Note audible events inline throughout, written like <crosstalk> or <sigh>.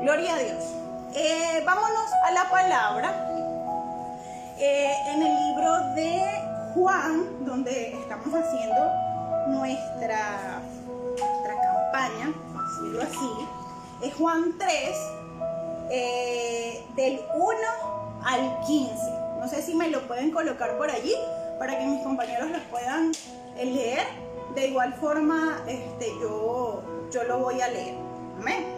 Gloria a Dios. Eh, vámonos a la palabra. Eh, en el libro de Juan, donde estamos haciendo nuestra, nuestra campaña, decirlo así, es Juan 3, eh, del 1 al 15. No sé si me lo pueden colocar por allí para que mis compañeros los puedan leer. De igual forma, este, yo, yo lo voy a leer. Amén.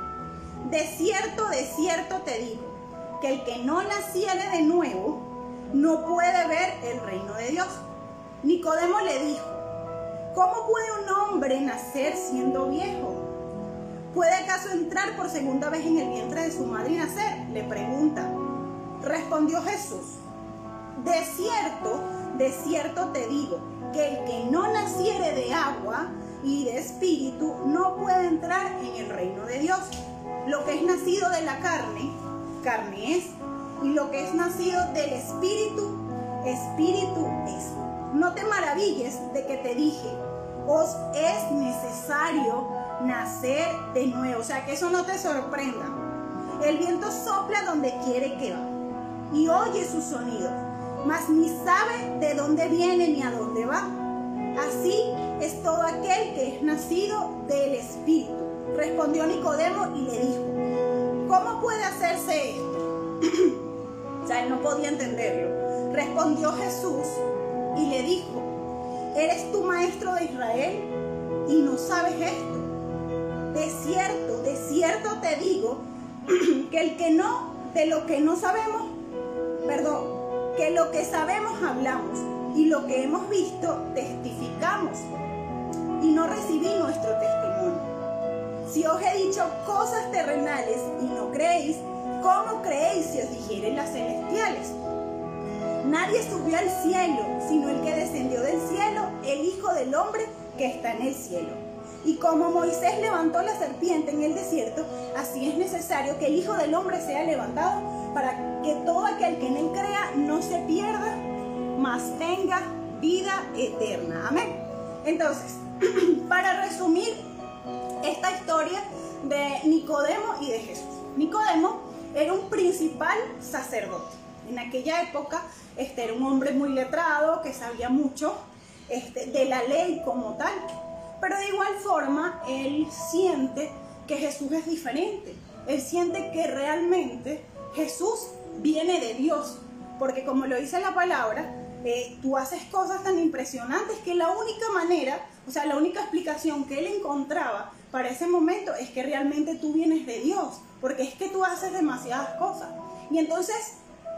de cierto, de cierto te digo, que el que no naciere de nuevo no puede ver el reino de Dios. Nicodemo le dijo, ¿cómo puede un hombre nacer siendo viejo? ¿Puede acaso entrar por segunda vez en el vientre de su madre y nacer? Le pregunta. Respondió Jesús, de cierto, de cierto te digo, que el que no naciere de agua y de espíritu no puede entrar en el reino de Dios. Lo que es nacido de la carne, carne es, y lo que es nacido del espíritu, espíritu es. No te maravilles de que te dije, os es necesario nacer de nuevo. O sea, que eso no te sorprenda. El viento sopla donde quiere que va y oye su sonido, mas ni sabe de dónde viene ni a dónde va. Así es todo aquel que es nacido del Espíritu. Respondió Nicodemo y le dijo, ¿cómo puede hacerse esto? <clears throat> sea, él no podía entenderlo. Respondió Jesús y le dijo, ¿eres tu maestro de Israel y no sabes esto? De cierto, de cierto te digo <clears throat> que el que no, de lo que no sabemos, perdón, que lo que sabemos hablamos y lo que hemos visto testificamos y no recibí nuestro testimonio. Si os he dicho cosas terrenales y no creéis, ¿cómo creéis si os dijeren las celestiales? Nadie subió al cielo, sino el que descendió del cielo, el Hijo del Hombre que está en el cielo. Y como Moisés levantó la serpiente en el desierto, así es necesario que el Hijo del Hombre sea levantado para que todo aquel que en él crea no se pierda, mas tenga vida eterna. Amén. Entonces, <clears throat> para resumir esta historia de Nicodemo y de Jesús. Nicodemo era un principal sacerdote. En aquella época este, era un hombre muy letrado, que sabía mucho este, de la ley como tal. Pero de igual forma, él siente que Jesús es diferente. Él siente que realmente Jesús viene de Dios. Porque como lo dice la palabra, eh, tú haces cosas tan impresionantes que la única manera, o sea, la única explicación que él encontraba para ese momento es que realmente tú vienes de Dios, porque es que tú haces demasiadas cosas. Y entonces,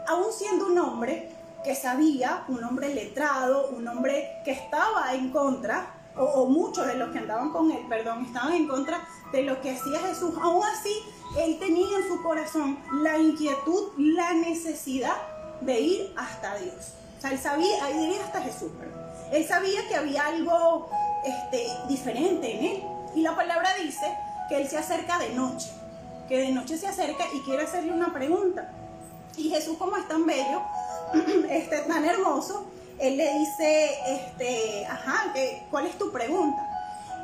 aún siendo un hombre que sabía, un hombre letrado, un hombre que estaba en contra, o, o muchos de los que andaban con él, perdón, estaban en contra de lo que hacía Jesús, aún así, él tenía en su corazón la inquietud, la necesidad de ir hasta Dios él sabía, diría hasta Jesús, Él sabía que había algo este, diferente en él. Y la palabra dice que él se acerca de noche, que de noche se acerca y quiere hacerle una pregunta. Y Jesús, como es tan bello, <clears throat> este, tan hermoso, él le dice, este, ajá, ¿cuál es tu pregunta?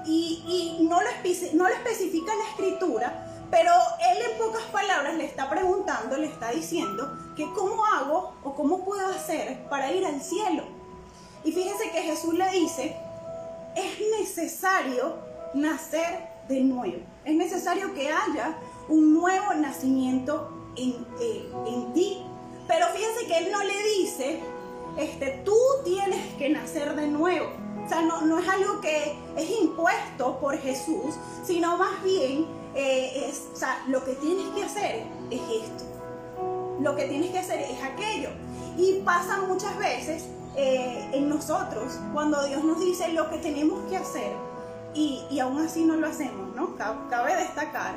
Y, no, lo no lo especifica la escritura, pero él en pocas palabras le está preguntando, le está diciendo que cómo hago o cómo puedo hacer para ir al cielo. Y fíjense que Jesús le dice, es necesario nacer de nuevo. Es necesario que haya un nuevo nacimiento en, eh, en ti. Pero fíjense que él no le dice, este, tú tienes que nacer de nuevo. O sea, no, no es algo que es impuesto por Jesús, sino más bien eh, es, o sea, lo que tienes que hacer es esto. Lo que tienes que hacer es aquello. Y pasa muchas veces eh, en nosotros cuando Dios nos dice lo que tenemos que hacer y, aún así no lo hacemos, ¿no? Cabe destacar.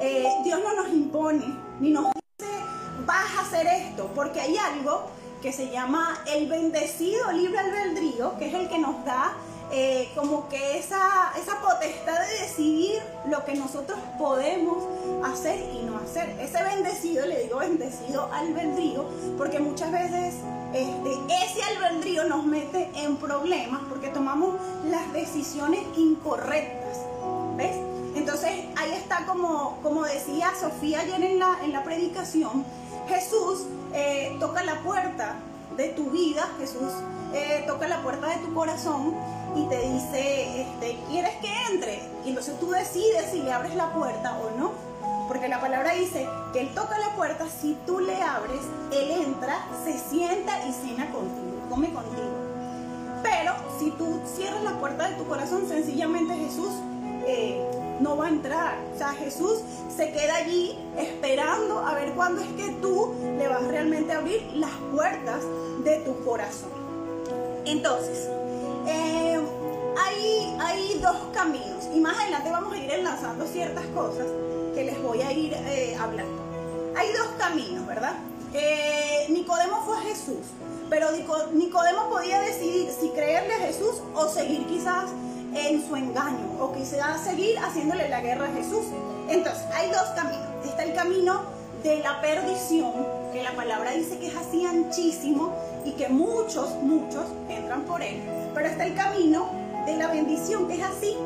Eh, Dios no nos impone ni nos dice vas a hacer esto? Porque hay algo que se llama el bendecido libre albedrío, que es el que nos da eh, como que esa, esa potestad de decidir lo que nosotros podemos hacer y no hacer. Ese bendecido, le digo bendecido albedrío, porque muchas veces este, ese albedrío nos mete en problemas porque tomamos las decisiones incorrectas. ¿Ves? Entonces ahí está como, como decía Sofía ayer en la, en la predicación, Jesús eh, toca la puerta de tu vida, Jesús eh, toca la puerta de tu corazón y te dice, este, ¿quieres que entre? Y entonces tú decides si le abres la puerta o no. Porque la palabra dice que Él toca la puerta, si tú le abres, Él entra, se sienta y cena contigo, come contigo. Pero si tú cierras la puerta de tu corazón, sencillamente Jesús eh, no va a entrar. O sea, Jesús se queda allí esperando a ver cuándo es que tú le vas realmente a abrir las puertas de tu corazón. Entonces, eh, hay, hay dos caminos y más adelante vamos a ir enlazando ciertas cosas que les voy a ir eh, hablando. Hay dos caminos, ¿verdad? Eh, Nicodemo fue Jesús, pero Nicodemo podía decidir si creerle a Jesús o seguir quizás en su engaño o quizás seguir haciéndole la guerra a Jesús. Entonces, hay dos caminos. Está el camino de la perdición, que la palabra dice que es así anchísimo y que muchos, muchos entran por él. Pero está el camino de la bendición, que es así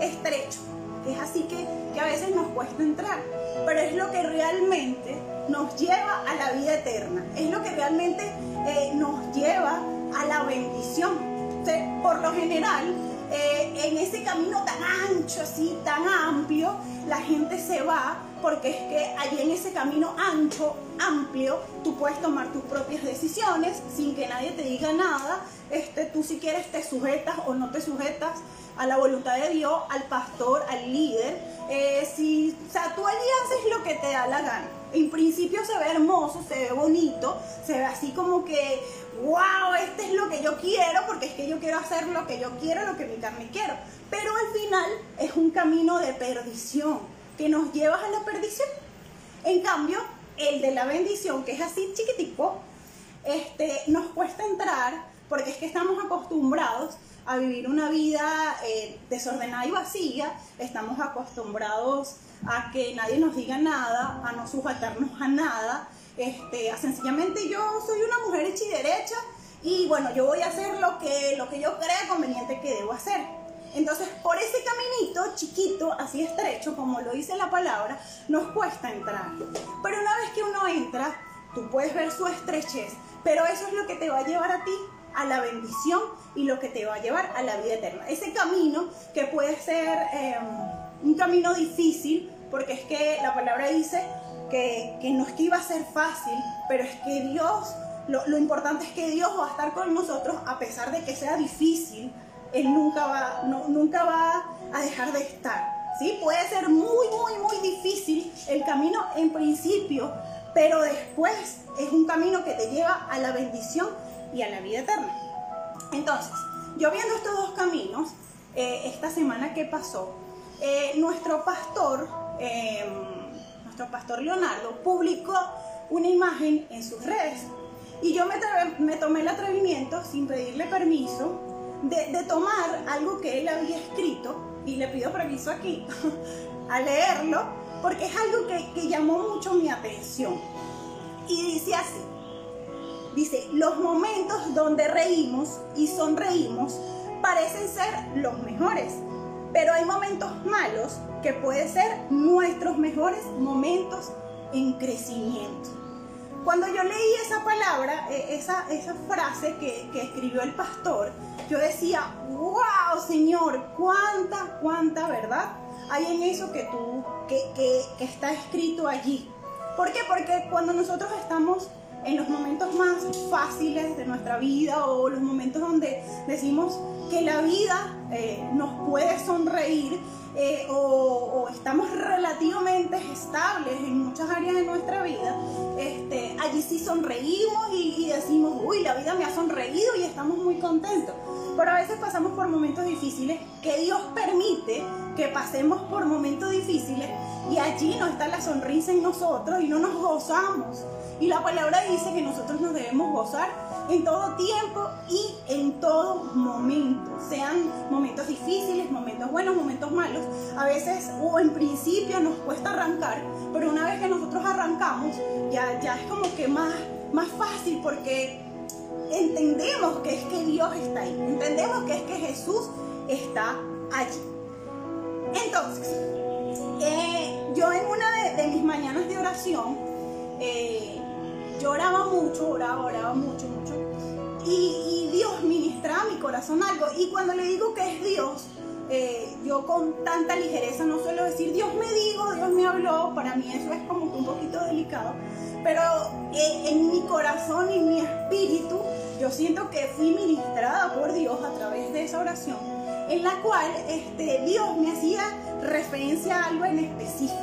estrecho, es así que, que a veces nos cuesta entrar. Pero es lo que realmente nos lleva a la vida eterna, es lo que realmente eh, nos lleva a la bendición. por lo general, eh, en ese camino tan ancho, así, tan amplio, la gente se va porque es que allí en ese camino ancho, amplio, tú puedes tomar tus propias decisiones sin que nadie te diga nada. Este, tú si quieres te sujetas o no te sujetas a la voluntad de Dios, al pastor, al líder. Eh, si, o sea, tú allí haces lo que te da la gana. En principio se ve hermoso, se ve bonito, se ve así como que wow, este es lo que yo quiero, porque es que yo quiero hacer lo que yo quiero, lo que mi carne quiero. Pero al final es un camino de perdición, que nos lleva a la perdición. En cambio, el de la bendición, que es así chiquitico, este, nos cuesta entrar porque es que estamos acostumbrados a vivir una vida eh, desordenada y vacía, estamos acostumbrados a que nadie nos diga nada, a no sujetarnos a nada, este, sencillamente yo soy una mujer hecha y derecha y bueno, yo voy a hacer lo que, lo que yo crea conveniente que debo hacer. Entonces, por ese caminito chiquito, así estrecho, como lo dice la palabra, nos cuesta entrar. Pero una vez que uno entra, tú puedes ver su estrechez, pero eso es lo que te va a llevar a ti a la bendición y lo que te va a llevar a la vida eterna. Ese camino que puede ser em, un camino difícil, porque es que la palabra dice, que, no es que iba a ser fácil, pero es que Dios, lo, importante es que Dios va a estar con nosotros a pesar de que sea difícil, Él nunca va, nunca va a dejar de estar. ¿sí? Puede ser muy, muy, muy difícil el camino en principio, pero después es un camino que te lleva a la bendición y a la vida eterna. Entonces, yo viendo estos dos caminos, eh, esta semana que pasó, eh, nuestro pastor, em, nuestro pastor Leonardo, publicó una imagen en sus redes. Y yo me, tomé el atrevimiento, sin pedirle permiso, de, tomar algo que él había escrito, y le pido permiso aquí, <laughs> a leerlo, porque es algo que, que llamó mucho mi atención. Y dice así, dice, los momentos donde reímos y sonreímos parecen ser los mejores pero hay momentos malos que pueden ser nuestros mejores momentos en crecimiento. Cuando yo leí esa palabra, e, esa, esa frase que, escribió el pastor, yo decía, wow, Señor, cuánta, cuánta verdad hay en eso que tú, que, que está escrito allí. ¿Por qué? Porque cuando nosotros estamos en los momentos más fáciles de nuestra vida o los momentos donde decimos, que la vida eh, nos puede sonreír eh, o, estamos relativamente estables en muchas áreas de nuestra vida, este, allí sí sonreímos y, decimos, uy, la vida me ha sonreído y estamos muy contentos. Pero a veces pasamos por momentos difíciles que Dios permite que pasemos por momentos difíciles y allí no está la sonrisa en nosotros y no nos gozamos. Y la palabra dice que nosotros nos debemos gozar en todo tiempo y en todo momento, sean momentos difíciles, momentos buenos, momentos malos. A veces o en principio nos cuesta arrancar, pero una vez que nosotros arrancamos, ya, ya es como que más, más fácil porque entendemos que es que Dios está ahí, entendemos que es que Jesús está allí. Entonces, eh, yo en una de, mis mañanas de oración, eh, lloraba mucho, oraba, oraba mucho, mucho, y, Dios ministraba mi corazón algo, y cuando le digo que es Dios, eh, yo con tanta ligereza no suelo decir Dios me dijo, Dios me habló, para mí eso es como un poquito delicado, pero en mi corazón y en mi espíritu yo siento que fui ministrada por Dios a través de esa oración, en la cual este, Dios me hacía referencia a algo en específico.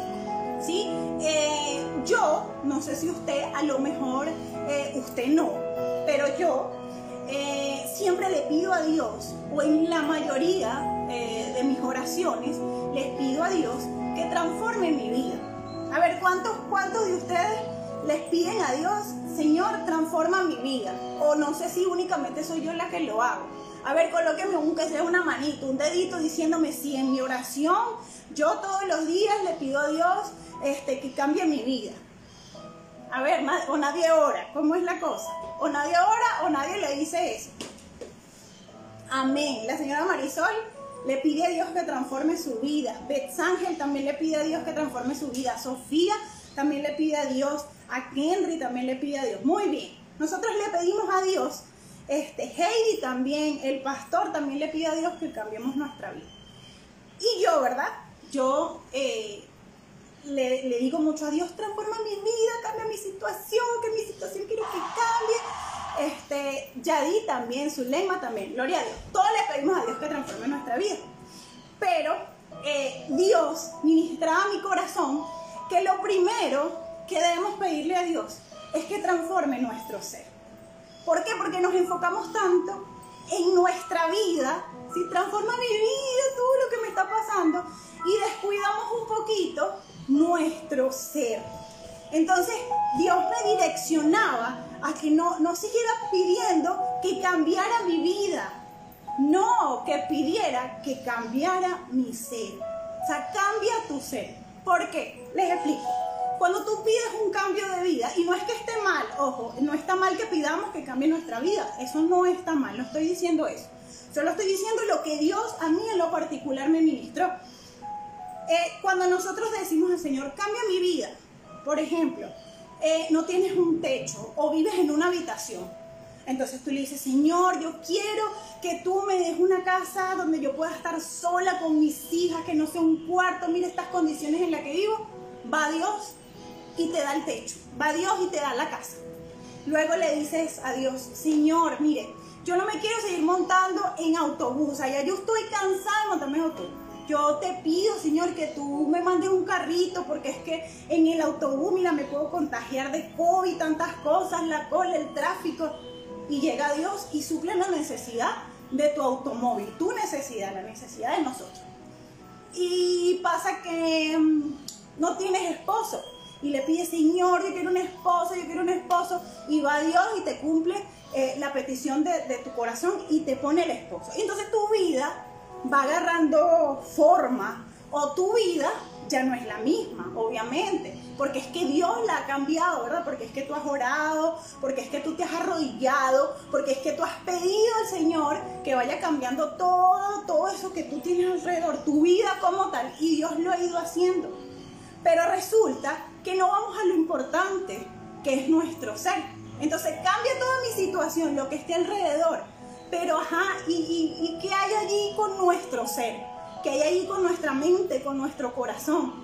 ¿sí? Eh, yo, no sé si usted, a lo mejor eh, usted no, pero yo eh, siempre le pido a Dios, o en la mayoría de mis oraciones, les pido a Dios que transforme mi vida. A ver, ¿cuántos, cuántos de ustedes les piden a Dios, Señor, transforma mi vida. O no sé si únicamente soy yo la que lo hago. A ver, colóqueme aunque sea una manito, un dedito diciéndome si en mi oración yo todos los días le pido a Dios este, que cambie mi vida. A ver, o nadie ora, ¿cómo es la cosa? O nadie ora o nadie le dice eso. Amén. La señora Marisol le pide a Dios que transforme su vida. Beth Ángel también le pide a Dios que transforme su vida. Sofía también le pide a Dios a Henry también le pide a Dios. Muy bien. Nosotros le pedimos a Dios. Este, Heidi también, el pastor también le pide a Dios que cambiemos nuestra vida. Y yo, ¿verdad? Yo eh, le, digo mucho a Dios, transforma mi vida, cambia mi situación, que mi situación quiero que cambie. Este, Yadi también, su lema también, gloria a Dios. Todos le pedimos a Dios que transforme nuestra vida. Pero eh, Dios ministraba mi corazón que lo primero que debemos pedirle a Dios es que transforme nuestro ser. ¿Por qué? Porque nos enfocamos tanto en nuestra vida, si transforma mi vida, todo lo que me está pasando, y descuidamos un poquito nuestro ser. Entonces Dios me direccionaba a que no, no siguiera pidiendo que cambiara mi vida, no, que pidiera que cambiara mi ser. O sea, cambia tu ser. ¿Por qué? Les explico. Cuando tú pides un cambio de vida, y no es que esté mal, ojo, no está mal que pidamos que cambie nuestra vida, eso no está mal, no estoy diciendo eso. Solo estoy diciendo lo que Dios a mí en lo particular me ministró. Eh, cuando nosotros decimos al Señor, cambia mi vida, por ejemplo, eh, no tienes un techo o vives en una habitación, entonces tú le dices, Señor, yo quiero que tú me des una casa donde yo pueda estar sola con mis hijas, que no sea un cuarto, mira estas condiciones en las que vivo. Va Dios y te da el techo. Va Dios y te da la casa. Luego le dices a Dios, Señor, mire, yo no me quiero seguir montando en autobús. Allá yo estoy cansada de montarme en autobús. Yo te pido, Señor, que tú me mandes un carrito porque es que en el autobús, mira, me puedo contagiar de COVID, tantas cosas, la cola, el tráfico. Y llega Dios y suple la necesidad de tu automóvil, tu necesidad, la necesidad de nosotros. Y pasa que mm, no tienes esposo y le pides, Señor, yo quiero un esposo, yo quiero un esposo, y va Dios y te cumple eh, la petición de, de, tu corazón y te pone el esposo. Y entonces tu vida va agarrando forma, o tu vida ya no es la misma, obviamente, porque es que Dios la ha cambiado, ¿verdad? Porque es que tú has orado, porque es que tú te has arrodillado, porque es que tú has pedido al Señor que vaya cambiando todo, todo eso que tú tienes alrededor, tu vida como tal, y Dios lo ha ido haciendo. Pero resulta que no vamos a lo importante, que es nuestro ser. Entonces cambia toda mi situación, lo que esté alrededor. Pero, ajá, ¿y, y, qué hay allí con nuestro ser? ¿Qué hay allí con nuestra mente, con nuestro corazón?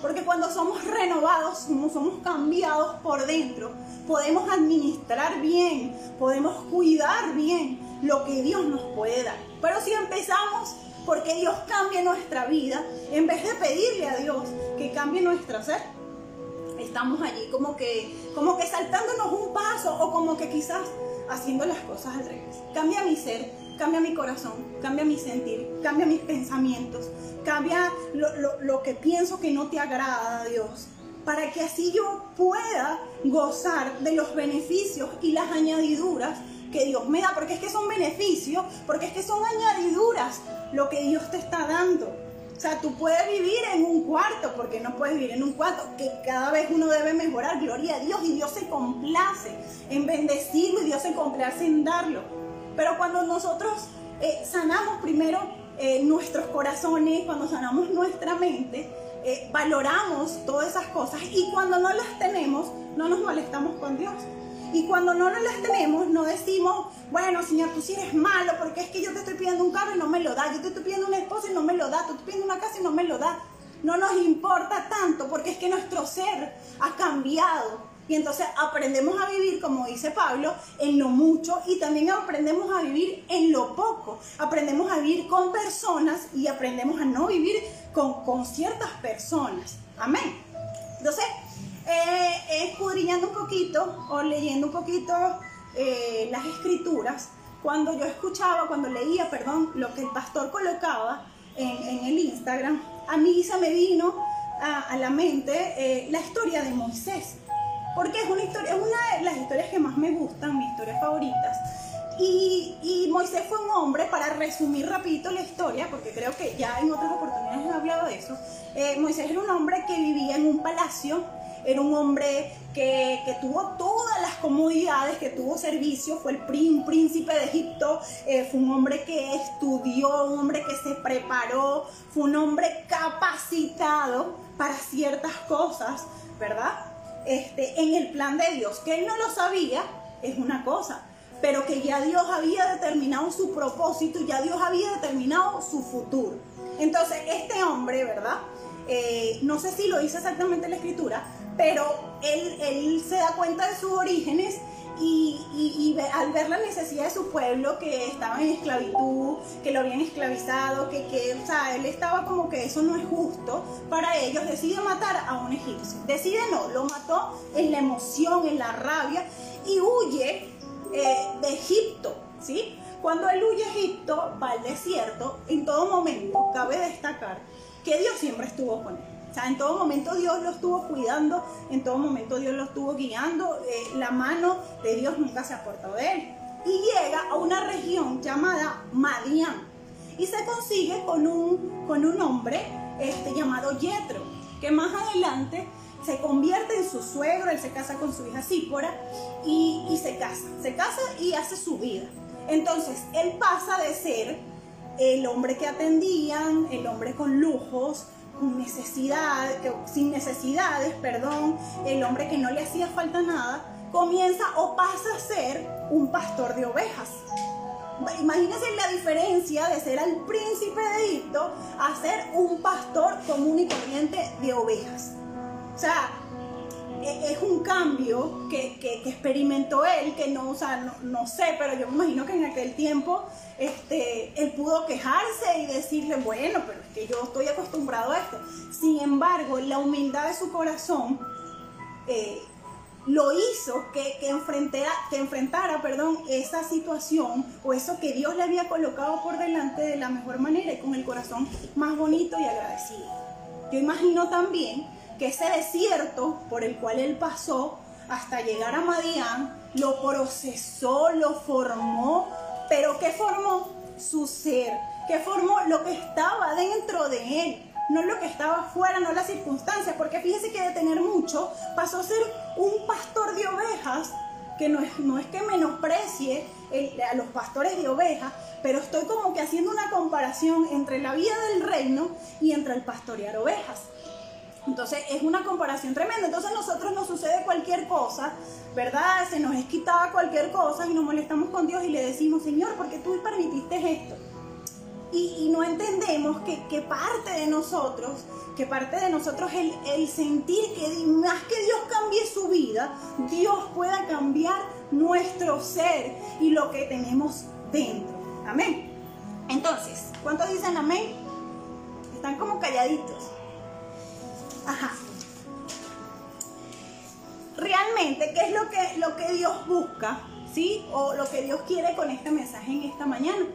Porque cuando somos renovados, como somos cambiados por dentro, podemos administrar bien, podemos cuidar bien lo que Dios nos puede dar. Pero si empezamos porque Dios cambie nuestra vida, en vez de pedirle a Dios que cambie nuestro ser, estamos allí como que, como que saltándonos un paso o como que quizás haciendo las cosas al revés. Cambia mi ser, cambia mi corazón, cambia mi sentir, cambia mis pensamientos, cambia lo, que pienso que no te agrada, Dios, para que así yo pueda gozar de los beneficios y las añadiduras que Dios me da, porque es que son beneficios, porque es que son añadiduras lo que Dios te está dando. O sea, tú puedes vivir en un cuarto, porque no puedes vivir en un cuarto, que cada vez uno debe mejorar, gloria a Dios, y Dios se complace en bendecirlo y Dios se complace en darlo. Pero cuando nosotros eh, sanamos primero eh, nuestros corazones, cuando sanamos nuestra mente, eh, valoramos todas esas cosas y cuando no las tenemos, no nos molestamos con Dios. Y cuando no nos las tenemos, no decimos, bueno, Señor, tú sí eres malo, porque es que yo te estoy pidiendo un carro y no me lo da, yo te estoy pidiendo una esposa y no me lo da, tú te pidiendo una casa y no me lo da. No nos importa tanto, porque es que nuestro ser ha cambiado. Y entonces aprendemos a vivir, como dice Pablo, en lo mucho y también aprendemos a vivir en lo poco. Aprendemos a vivir con personas y aprendemos a no vivir con, con ciertas personas. Amén. Entonces, eh, escudriñando un poquito o leyendo un poquito eh, las escrituras, cuando yo escuchaba, cuando leía, perdón, lo que el pastor colocaba en, el Instagram, a mí se me vino a, la mente eh, la historia de Moisés, porque es una historia, es una de las historias que más me gustan, mis historias favoritas. Y, y, Moisés fue un hombre, para resumir rapidito la historia, porque creo que ya en otras oportunidades he hablado de eso, Moisés era un hombre que vivía en un palacio era un hombre que, tuvo todas las comodidades, que tuvo servicio, fue el príncipe de Egipto, eh, fue un hombre que estudió, un hombre que se preparó, fue un hombre capacitado para ciertas cosas, ¿verdad? Este, en el plan de Dios, que él no lo sabía, es una cosa, pero que ya Dios había determinado su propósito ya Dios había determinado su futuro. Entonces, este hombre, ¿verdad? Eh, no sé si lo dice exactamente la escritura, pero él, se da cuenta de sus orígenes y, al ver la necesidad de su pueblo que estaba en esclavitud, que lo habían esclavizado, que, que o sea, él estaba como que eso no es justo para ellos, decide matar a un egipcio. Decide no, lo mató en la emoción, en la rabia y huye eh, de Egipto, ¿sí? Cuando él huye a Egipto, va al desierto, en todo momento, cabe destacar que Dios siempre estuvo con él. Sea, en todo momento Dios lo estuvo cuidando, en todo momento Dios lo estuvo guiando, eh, la mano de Dios nunca se apartado de él. Y llega a una región llamada Madian y se consigue con un, con un hombre este, llamado Yetro, que más adelante se convierte en su suegro, él se casa con su hija Sípora y, y se casa, se casa y hace su vida. Entonces, él pasa de ser el hombre que atendían, el hombre con lujos, necesidad, sin necesidades, perdón, el hombre que no le hacía falta nada, comienza o pasa a ser un pastor de ovejas. Imagínense la diferencia de ser el príncipe de Egipto a ser un pastor común y corriente de ovejas. O sea, es un cambio que, experimentó él, que no, o sea, no, sé, pero yo me imagino que en aquel tiempo este, él pudo quejarse y decirle, bueno, pero es que yo estoy acostumbrado a esto. Sin embargo, la humildad de su corazón eh, lo hizo que, que, enfrentara, que enfrentara perdón, esa situación o eso que Dios le había colocado por delante de la mejor manera y con el corazón más bonito y agradecido. Yo imagino también que ese desierto por el cual él pasó hasta llegar a Madián, lo procesó, lo formó, pero ¿qué formó? Su ser, ¿qué formó lo que estaba dentro de él, no lo que estaba fuera, no las circunstancias, porque fíjese que de tener mucho pasó a ser un pastor de ovejas, que no es, no es que menosprecie a los pastores de ovejas, pero estoy como que haciendo una comparación entre la vida del reino y entre el pastorear ovejas. Entonces es una comparación tremenda. Entonces a nosotros nos sucede cualquier cosa, ¿verdad? Se nos es quitada cualquier cosa y nos molestamos con Dios y le decimos, Señor, ¿por qué tú permitiste esto? Y, no entendemos que, parte de nosotros, que parte de nosotros el, el sentir que más que Dios cambie su vida, Dios pueda cambiar nuestro ser y lo que tenemos dentro. Amén. Entonces, ¿cuántos dicen amén? Están como calladitos. Ajá. Realmente, ¿qué es lo que, lo que Dios busca ¿sí? O lo que Dios quiere con este mensaje en esta mañana.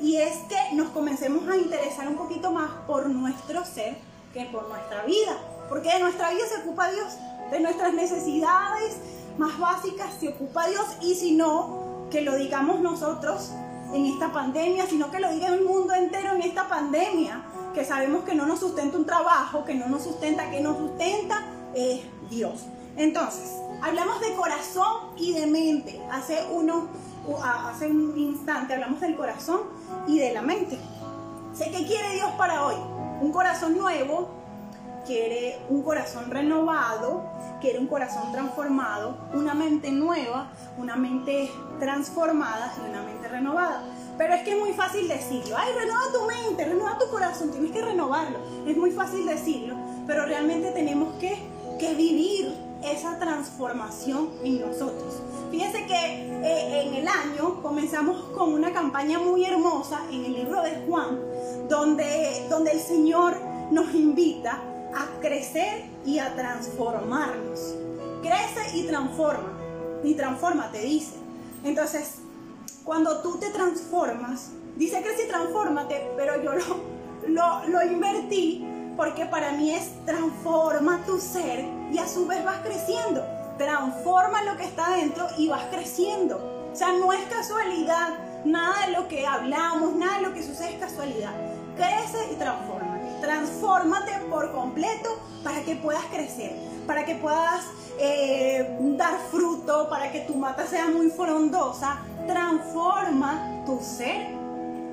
Y es que nos comencemos a interesar un poquito más por nuestro ser que por nuestra vida. Porque de nuestra vida se ocupa Dios, de nuestras necesidades más básicas se ocupa Dios. Y si no, que lo digamos nosotros en esta pandemia, sino que lo diga el mundo entero en esta pandemia, que sabemos que no nos sustenta un trabajo, que no nos sustenta, que nos sustenta es Dios. Entonces, hablamos de corazón y de mente. Hace, uno, hace un instante hablamos del corazón y de la mente. Sé que quiere Dios para hoy. Un corazón nuevo, quiere un corazón renovado, quiere un corazón transformado, una mente nueva, una mente transformada y una mente renovada. Pero es que es muy fácil decirlo. Ay, renueva tu mente, renueva tu corazón, tienes que renovarlo. Es muy fácil decirlo, pero realmente tenemos que, que vivir esa transformación en nosotros. Fíjense que eh, en el año comenzamos con una campaña muy hermosa en el libro de Juan, donde, donde el Señor nos invita a crecer y a transformarnos. Crece y transforma. Y transforma, te dice. Entonces, cuando tú te transformas, dice crece y transfórmate, pero yo lo, lo, lo invertí porque para mí es transforma tu ser y a su vez vas creciendo. Transforma lo que está dentro y vas creciendo. O sea, no es casualidad. Nada de lo que hablamos, nada de lo que sucede es casualidad. Crece y transforma. Transfórmate por completo para que puedas crecer, para que puedas eh, dar fruto, para que tu mata sea muy frondosa. Transforma tu ser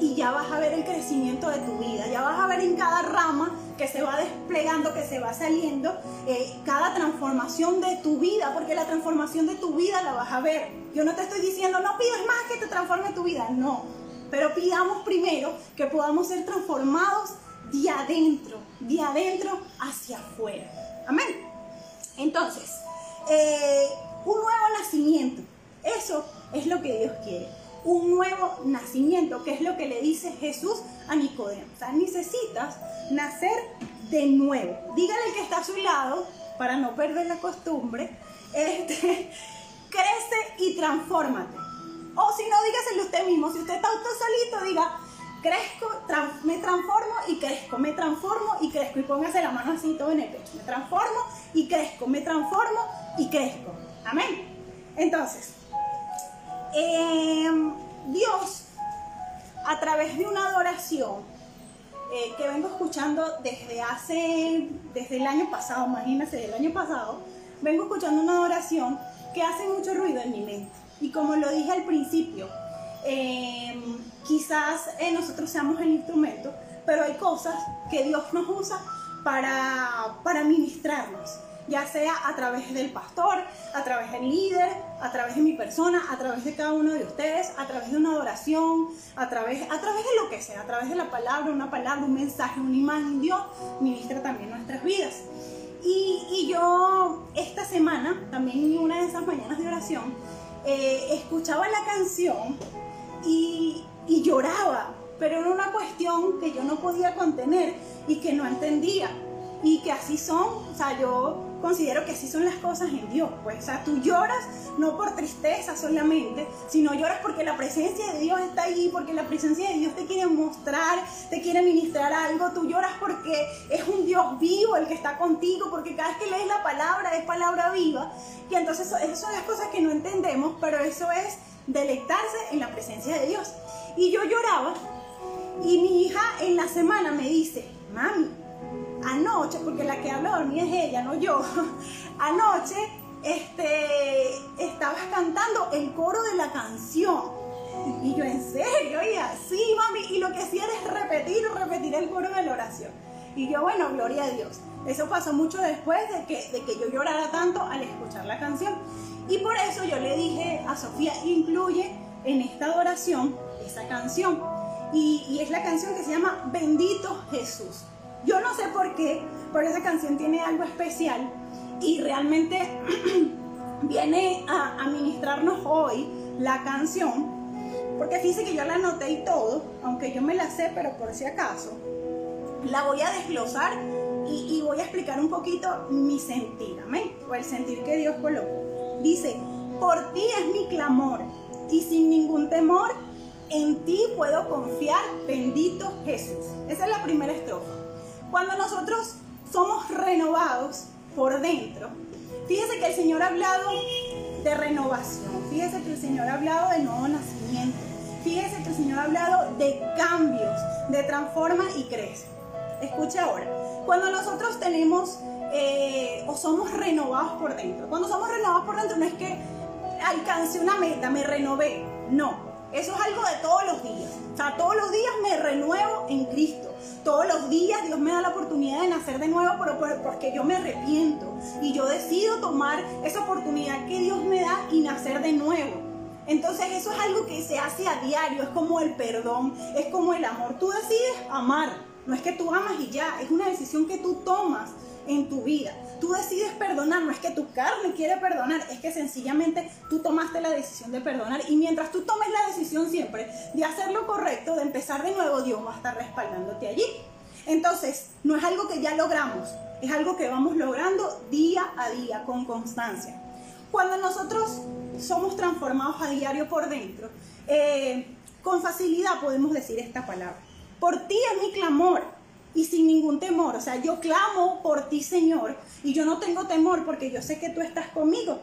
y ya vas a ver el crecimiento de tu vida, ya vas a ver en cada rama que se va desplegando, que se va saliendo, eh, cada transformación de tu vida, porque la transformación de tu vida la vas a ver. Yo no te estoy diciendo, no pidas más que te transforme tu vida, no, pero pidamos primero que podamos ser transformados de adentro, de adentro hacia afuera. Amén. Entonces, eh, un nuevo nacimiento, eso es lo que Dios quiere un nuevo nacimiento, que es lo que le dice Jesús a Nicodemo. O sea, necesitas nacer de nuevo. Dígale que está a su lado, para no perder la costumbre, este, <laughs> crece y transfórmate. O si no, dígaselo usted mismo. Si usted está usted solito, diga, crezco, me transformo y crezco, me transformo y crezco. Y póngase la mano así todo en el pecho. Me transformo y crezco, me transformo y crezco. Amén. Entonces, Em, Dios, a través de una adoración eh, que vengo escuchando desde hace, desde el año pasado, imagínense, del año pasado, vengo escuchando una adoración que hace mucho ruido en mi mente. Y como lo dije al principio, em, quizás eh, nosotros seamos el instrumento, pero hay cosas que Dios nos usa para, para ministrarnos ya sea a través del pastor, a través del líder, a través de mi persona, a través de cada uno de ustedes, a través de una adoración, a través, a través de lo que sea, a través de la palabra, una palabra, un mensaje, una imagen, Dios ministra también nuestras vidas. Y, yo esta semana, también en una de esas mañanas de oración, eh, escuchaba la canción y, y lloraba, pero era una cuestión que yo no podía contener y que no entendía y que así son, o sea, yo considero que así son las cosas en Dios, pues, o sea, tú lloras no por tristeza solamente, sino lloras porque la presencia de Dios está ahí, porque la presencia de Dios te quiere mostrar, te quiere ministrar algo, tú lloras porque es un Dios vivo el que está contigo, porque cada vez que lees la palabra es palabra viva, y entonces esas son las cosas que no entendemos, pero eso es deleitarse en la presencia de Dios. Y yo lloraba, y mi hija en la semana me dice, mami, anoche, porque la que habla dormida es ella, no yo, <laughs> anoche este, estabas cantando el coro de la canción. Y yo, en serio, y así, mami, y lo que hacía es repetir, repetir el coro de la oración. Y yo, bueno, gloria a Dios. Eso pasó mucho después de que, de que yo llorara tanto al escuchar la canción. Y por eso yo le dije a Sofía, incluye en esta adoración esa canción. Y es la canción que se llama Bendito Jesús. Yo no sé por qué, pero esa canción tiene algo especial y realmente <clears throat> viene a administrarnos hoy la canción, porque fíjese que yo la anoté y todo, aunque yo me la sé, pero por si acaso, la voy a desglosar y, y voy a explicar un poquito mi sentir, amén, o el sentir que Dios colocó. Dice, por ti es mi clamor, y sin ningún temor, en ti puedo confiar, bendito Jesús. Esa es la primera estrofa. Cuando nosotros somos renovados por dentro, fíjese que el Señor ha hablado de renovación, fíjese que el Señor ha hablado de nuevo nacimiento, fíjese que el Señor ha hablado de cambios, de transforma y crece. Escucha ahora, cuando nosotros tenemos eh, o somos renovados por dentro, cuando somos renovados por dentro no es que alcance una meta, me renové, no, eso es algo de todos los días. O sea, todos los días me renuevo en Cristo. Todos los días Dios me da la oportunidad de nacer de nuevo porque yo me arrepiento. Y yo decido tomar esa oportunidad que Dios me da y nacer de nuevo. Entonces eso es algo que se hace a diario. Es como el perdón, es como el amor. Tú decides amar. No es que tú amas y ya. Es una decisión que tú tomas en tu vida. Tú decides perdonar, no es que tu carne quiere perdonar, es que sencillamente tú tomaste la decisión de perdonar y mientras tú tomes la decisión siempre de hacer lo correcto, de empezar de nuevo, Dios va a estar respaldándote allí. Entonces, no es algo que ya logramos, es algo que vamos logrando día a día, con constancia. Cuando nosotros somos transformados a diario por dentro, eh, con facilidad podemos decir esta palabra. Por ti es mi clamor, y sin ningún temor. O sea, yo clamo por ti, Señor, y yo no tengo temor porque yo sé que tú estás conmigo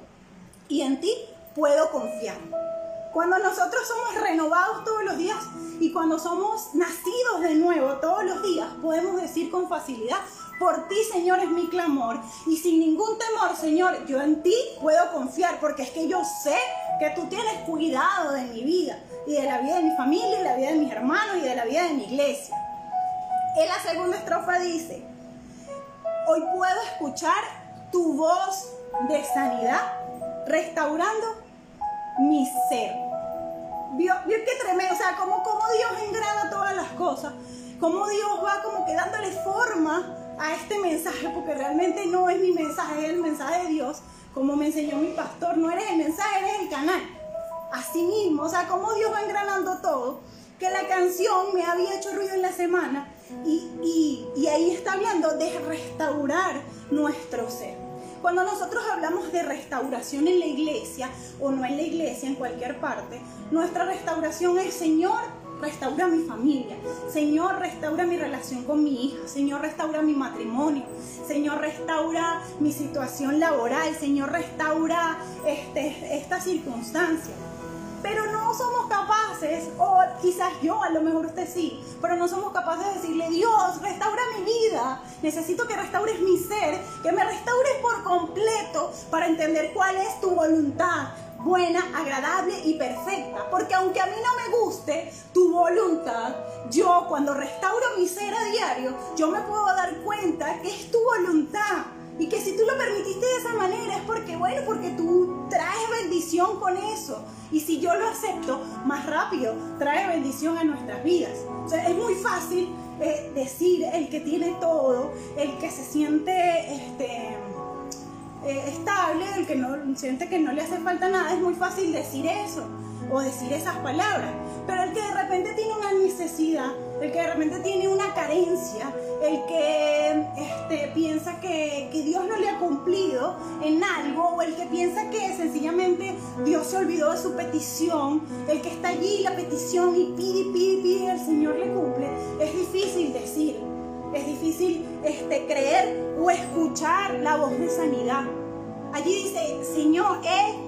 y en ti puedo confiar. Cuando nosotros somos renovados todos los días y cuando somos nacidos de nuevo todos los días, podemos decir con facilidad, por ti, Señor, es mi clamor. Y sin ningún temor, Señor, yo en ti puedo confiar porque es que yo sé que tú tienes cuidado de mi vida y de la vida de mi familia y de la vida de mis hermanos y de la vida de mi iglesia. En la segunda estrofa dice, hoy puedo escuchar tu voz de sanidad restaurando mi ser. ¿Vio, vio qué tremendo? O sea, como, como Dios engrana todas las cosas, cómo Dios va como que dándole forma a este mensaje, porque realmente no es mi mensaje, es el mensaje de Dios, como me enseñó mi pastor, no eres el mensaje, eres el canal. Así mismo, o sea, cómo Dios va engranando todo, que la canción me había hecho ruido en la semana y, ahí está hablando de restaurar nuestro ser. Cuando nosotros hablamos de restauración en la iglesia o no en la iglesia, en cualquier parte, nuestra restauración es, Señor, restaura mi familia. Señor, restaura mi relación con mi hija. Señor, restaura mi matrimonio. Señor, restaura mi situación laboral. Señor, restaura este, esta circunstancia pero no somos capaces, o quizás yo, a lo mejor usted sí, pero no somos capaces de decirle, Dios, restaura mi vida, necesito que restaures mi ser, que me restaures por completo para entender cuál es tu voluntad buena, agradable y perfecta. Porque aunque a mí no me guste tu voluntad, yo cuando restauro mi ser a diario, yo me puedo dar cuenta que es tu voluntad y que si tú lo permitiste de esa manera es porque, bueno, porque tú traes bendición con eso. Y si yo lo acepto, más rápido trae bendición a nuestras vidas. O sea, es muy fácil eh, decir el que tiene todo, el que se siente este, eh, estable, el que no siente que no le hace falta nada, es muy fácil decir eso o decir esas palabras. Pero el que de repente tiene una necesidad, el que de repente tiene una carencia, el que este, piensa que, que, Dios no le ha cumplido en algo, o el que piensa que sencillamente Dios se olvidó de su petición, el que está allí la petición y pide, pide, pide, el Señor le cumple, es difícil decir, es difícil este, creer o escuchar la voz de sanidad. Allí dice, Señor, eh,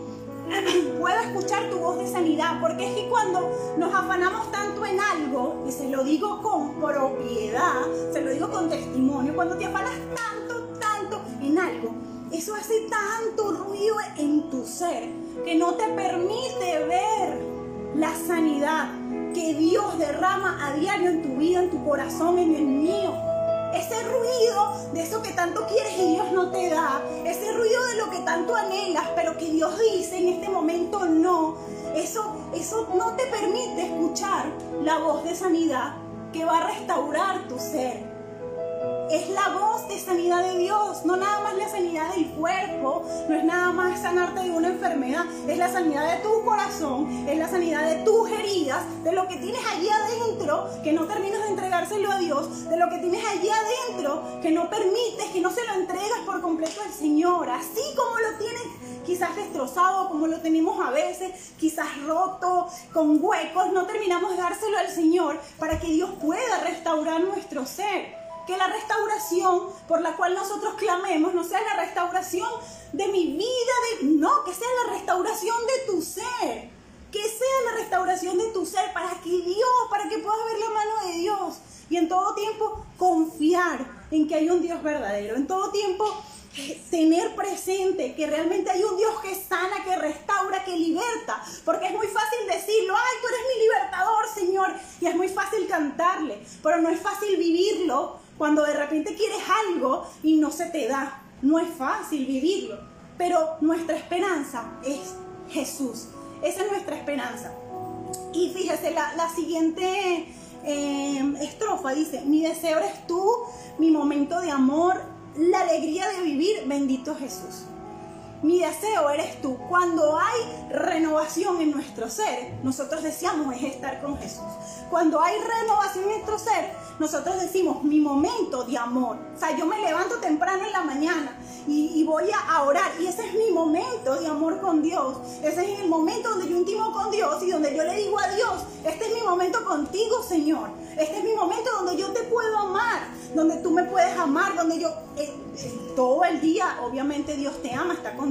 <clears throat> puedo escuchar tu voz de sanidad, porque es que cuando nos afanamos tanto en algo, y se lo digo con propiedad, se lo digo con testimonio, cuando te afanas tanto, tanto en algo, eso hace tanto ruido en tu ser que no te permite ver la sanidad que Dios derrama a diario en tu vida, en tu corazón, en el mío ese ruido de eso que tanto quieres y Dios no te da, ese ruido de lo que tanto anhelas, pero que Dios dice en este momento no, eso, eso no te permite escuchar la voz de sanidad que va a restaurar tu ser es la voz de sanidad de Dios, no nada más la sanidad del cuerpo, no es nada más sanarte de una enfermedad, es la sanidad de tu corazón, es la sanidad de tus heridas, de lo que tienes allí adentro, que no terminas de entregárselo a Dios, de lo que tienes allí adentro, que no permites, que no se lo entregas por completo al Señor, así como lo tienes quizás destrozado como lo tenemos a veces, quizás roto, con huecos, no terminamos de dárselo al Señor para que Dios pueda restaurar nuestro ser. Que la restauración por la cual nosotros clamemos no sea la restauración de mi vida, de, no, que sea la restauración de tu ser. Que sea la restauración de tu ser para que Dios, para que puedas ver la mano de Dios. Y en todo tiempo confiar en que hay un Dios verdadero. En todo tiempo tener presente que realmente hay un Dios que sana, que restaura, que liberta. Porque es muy fácil decirlo, ay, tú eres mi libertador, Señor. Y es muy fácil cantarle, pero no es fácil vivirlo cuando de repente quieres algo y no se te da. No es fácil vivirlo. Pero nuestra esperanza es Jesús. Esa es nuestra esperanza. Y fíjese, la, siguiente eh, estrofa dice, mi deseo eres tú, mi momento de amor, la alegría de vivir, bendito Jesús. Mi deseo eres tú. Cuando hay renovación en nuestro ser, nosotros deseamos es estar con Jesús. Cuando hay renovación en nuestro ser, nosotros decimos mi momento de amor. O sea, yo me levanto temprano en la mañana y, voy a, orar y ese es mi momento de amor con Dios. Ese es el momento donde yo intimo con Dios y donde yo le digo a Dios, este es mi momento contigo, Señor. Este es mi momento donde yo te puedo amar, donde tú me puedes amar, donde yo eh, eh, todo el día, obviamente Dios te ama, está contigo,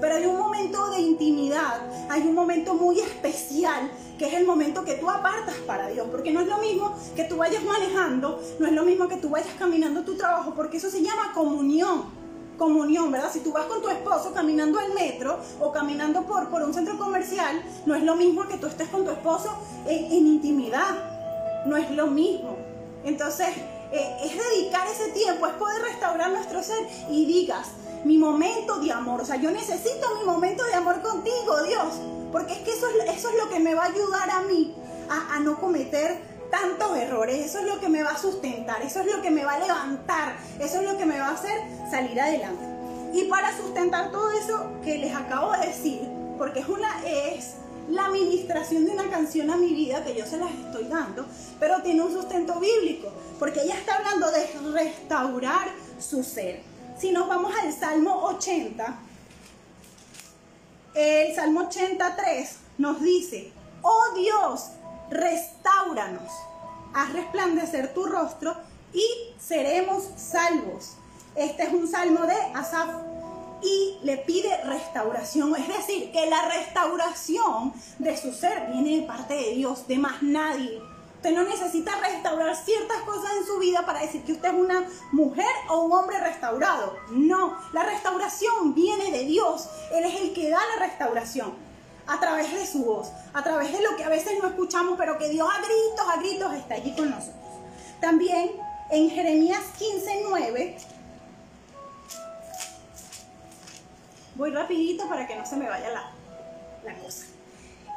pero hay un momento de intimidad, hay un momento muy especial que es el momento que tú apartas para Dios, porque no es lo mismo que tú vayas manejando, no es lo mismo que tú vayas caminando tu trabajo, porque eso se llama comunión comunión, ¿verdad? Si tú vas con tu esposo caminando al metro o caminando por, por un centro comercial, no es lo mismo que tú estés con tu esposo en, intimidad, no es lo mismo. Entonces, eh, es dedicar ese tiempo, es poder restaurar nuestro ser y digas, mi momento de amor, o sea, yo necesito mi momento de amor contigo, Dios, porque es que eso es, eso es lo que me va a ayudar a mí a, no cometer tantos errores, eso es lo que me va a sustentar, eso es lo que me va a levantar, eso es lo que me va a hacer salir adelante. Y para sustentar todo eso que les acabo de decir, porque es una es la administración de una canción a mi vida que yo se las estoy dando, pero tiene un sustento bíblico, porque ella está hablando de restaurar su ser. Si nos vamos al Salmo 80, el Salmo 83 nos dice, oh Dios, restauranos, haz resplandecer tu rostro y seremos salvos. Este es un salmo de Asaf y le pide restauración, es decir, que la restauración de su ser viene de parte de Dios, de más nadie. Usted no necesita restaurar ciertas cosas en su vida para decir que usted es una mujer o un hombre restaurado. No, la restauración viene de Dios. Él es el que da la restauración a través de su voz, a través de lo que a veces no escuchamos, pero que Dios a gritos, a gritos está allí con nosotros. También en Jeremías 15:9, voy rapidito para que no se me vaya la, cosa.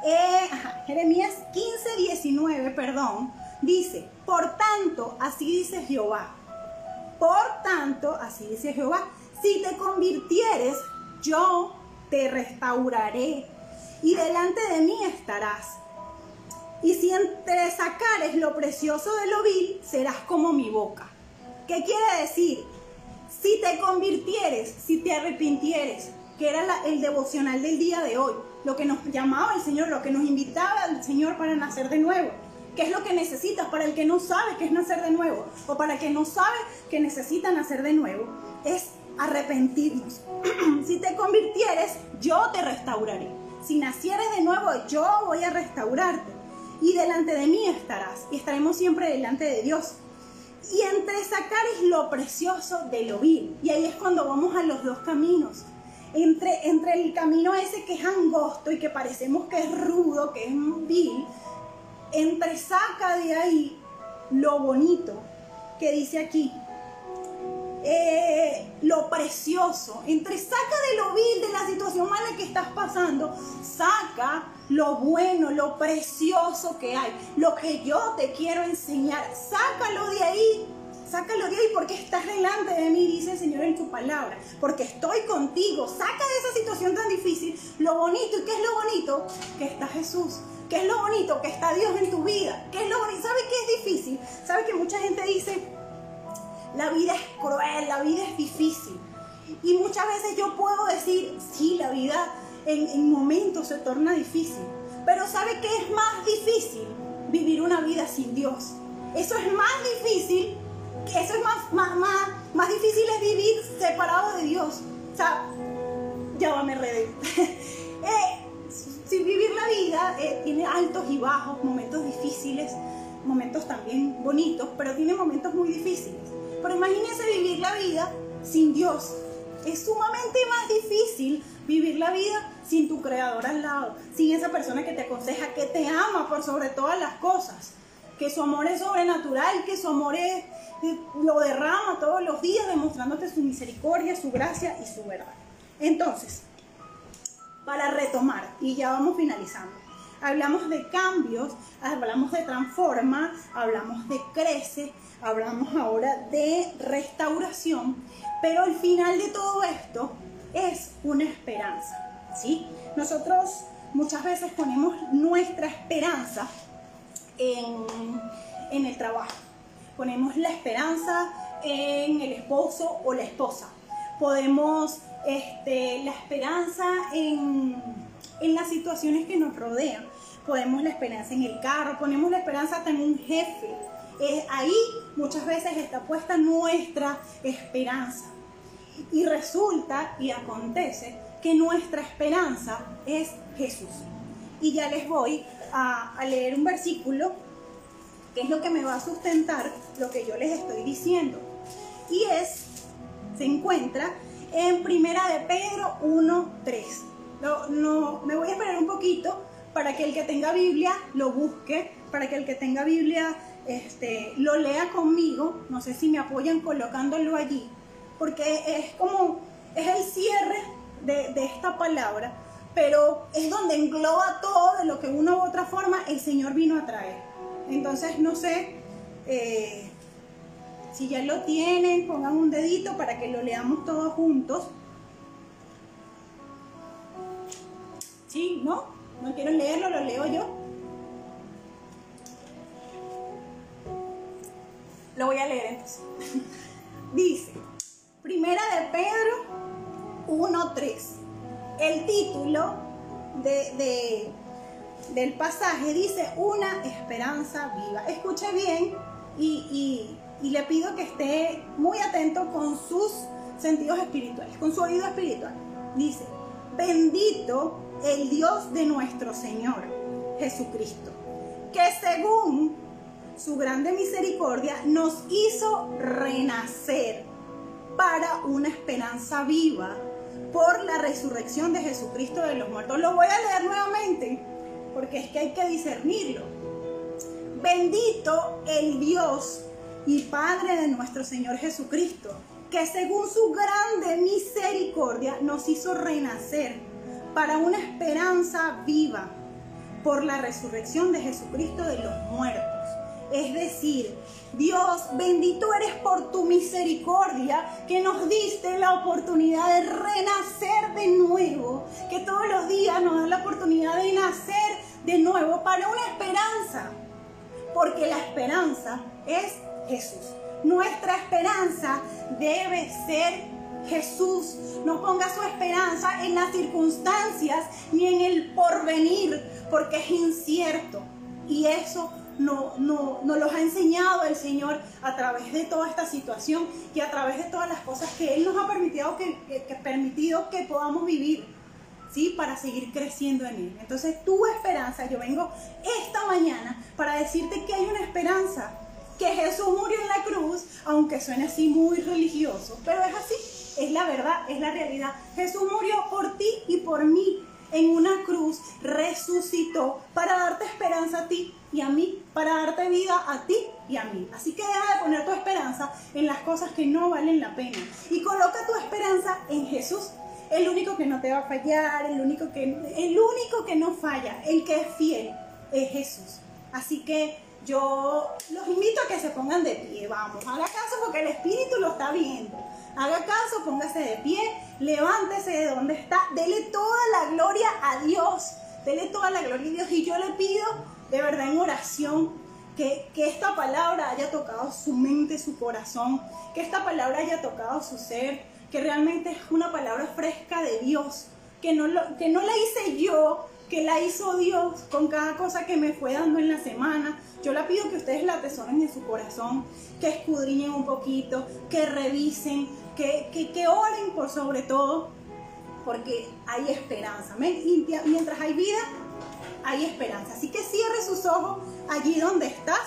Eh, Jeremías 15:19, perdón, dice, por tanto, así dice Jehová, por tanto, así dice Jehová, si te convirtieres, yo te restauraré y delante de mí estarás. Y si entre sacares lo precioso de lo vil, serás como mi boca. ¿Qué quiere decir? Si te convirtieres, si te arrepintieres, que era el devocional del día de hoy, lo que nos llamaba el Señor, lo que nos invitaba el Señor para nacer de nuevo. ¿Qué es lo que necesitas para el que no sabe qué es nacer de nuevo? O para el que no sabe que necesita nacer de nuevo. Es arrepentirnos. <clears throat> si te convirtieres, yo te restauraré si nacieres de nuevo, yo voy a restaurarte. Y delante de mí estarás. Y estaremos siempre delante de Dios. Y entre sacar es lo precioso de lo vil. Y ahí es cuando vamos a los dos caminos. Entre, entre el camino ese que es angosto y que parecemos que es rudo, que es vil, entre saca de ahí lo bonito que dice aquí, eh, lo precioso, entre saca de lo vil, de la situación mala que estás pasando, saca lo bueno, lo precioso que hay, lo que yo te quiero enseñar, sácalo de ahí. Sácalo de ahí porque estás delante de mí, dice el Señor en tu palabra. Porque estoy contigo. Saca de esa situación tan difícil lo bonito. ¿Y qué es lo bonito? Que está Jesús. ¿Qué es lo bonito? Que está Dios en tu vida. ¿Qué es lo bonito? ¿Sabe qué es difícil? ¿Sabe que mucha gente dice, la vida es cruel, la vida es difícil. Y muchas veces yo puedo decir, sí, la vida en, en momentos se torna difícil. Pero ¿sabe qué es más difícil? Vivir una vida sin Dios. Eso es más difícil, eso es más, más, más, más difícil es vivir separado de Dios. O sea, ya va, me redé. <laughs> eh, vivir la vida eh, tiene altos y bajos, momentos difíciles, momentos también bonitos, pero tiene momentos muy difíciles. Pero imagínense vivir la vida sin Dios. Es sumamente más difícil vivir la vida sin tu creador al lado, sin esa persona que te aconseja, que te ama por sobre todas las cosas, que su amor es sobrenatural, que su amor es, lo derrama todos los días demostrándote su misericordia, su gracia y su verdad. Entonces, para retomar, y ya vamos finalizando. Hablamos de cambios, hablamos de transforma, hablamos de crece, hablamos ahora de restauración, pero el final de todo esto es una esperanza, ¿sí? Nosotros muchas veces ponemos nuestra esperanza en, en el trabajo, ponemos la esperanza en el esposo o la esposa, podemos este, la esperanza en, en las situaciones que nos rodean. Ponemos la esperanza en el carro, ponemos la esperanza en un jefe. ahí muchas veces está puesta nuestra esperanza. Y resulta y acontece que nuestra esperanza es Jesús. Y ya les voy a, a leer un versículo que es lo que me va a sustentar lo que yo les estoy diciendo. Y es, se encuentra en Primera de Pedro 1.3. No, no, me voy a esperar un poquito para que el que tenga Biblia lo busque, para que el que tenga Biblia este, lo lea conmigo. No sé si me apoyan colocándolo allí, porque es como, es el cierre de, de esta palabra, pero es donde engloba todo de lo que una u otra forma el Señor vino a traer. Entonces, no sé, eh, si ya lo tienen, pongan un dedito para que lo leamos todos juntos. ¿Sí? ¿No? ¿No quiero leerlo? ¿Lo leo yo? Lo voy a leer entonces. <laughs> Dice, Primera de Pedro 1.3. El título de, del pasaje dice Una esperanza viva. Escuche bien y y le pido que esté muy atento con sus sentidos espirituales, con su oído espiritual. Dice, bendito el Dios de nuestro Señor Jesucristo, que según su grande misericordia nos hizo renacer para una esperanza viva por la resurrección de Jesucristo de los muertos. Lo voy a leer nuevamente porque es que hay que discernirlo. Bendito el Dios y Padre de nuestro Señor Jesucristo, que según su grande misericordia nos hizo renacer para una esperanza viva por la resurrección de Jesucristo de los muertos. Es decir, Dios, bendito eres por tu misericordia que nos diste la oportunidad de renacer de nuevo, que todos los días nos da la oportunidad de nacer de nuevo para una esperanza, porque la esperanza es Jesús. Nuestra esperanza debe ser Jesús. No ponga su esperanza en las circunstancias ni en el porvenir, porque es incierto. Y eso no, no, nos lo ha enseñado el Señor a través de toda esta situación y a través de todas las cosas que Él nos ha permitido que, permitido que podamos vivir. ¿Sí? Para seguir creciendo en Él. Entonces, tu esperanza, yo vengo esta mañana para decirte que hay una esperanza que Jesús murió en la cruz, aunque suene así muy religioso, pero es así, es la verdad, es la realidad. Jesús murió por ti y por mí en una cruz, resucitó para darte esperanza a ti y a mí, para darte vida a ti y a mí. Así que deja de poner tu esperanza en las cosas que no valen la pena y coloca tu esperanza en Jesús. El único que no te va a fallar, el único que, el único que no falla, el que es fiel, es Jesús. Así que yo los invito a que se pongan de pie, vamos, haga caso porque el Espíritu lo está viendo. Haga caso, póngase de pie, levántese de donde está, dele toda la gloria a Dios, dele toda la gloria a Dios. Y yo le pido de verdad en oración que, que esta palabra haya tocado su mente, su corazón, que esta palabra haya tocado su ser, que realmente es una palabra fresca de Dios, que no, lo, que no la hice yo, que la hizo Dios con cada cosa que me fue dando en la semana. Yo la pido que ustedes la atesoren en su corazón, que escudriñen un poquito, que revisen, que, que, oren por sobre todo, porque hay esperanza. Mientras hay vida, hay esperanza. Así que cierre sus ojos allí donde estás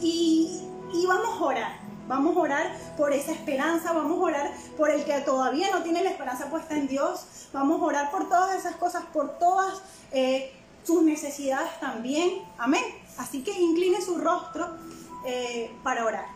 y, y vamos a orar. Vamos a orar por esa esperanza, vamos a orar por el que todavía no tiene la esperanza puesta en Dios, vamos a orar por todas esas cosas, por todas eh, sus necesidades también. Amén. Así que incline su rostro eh, para orar.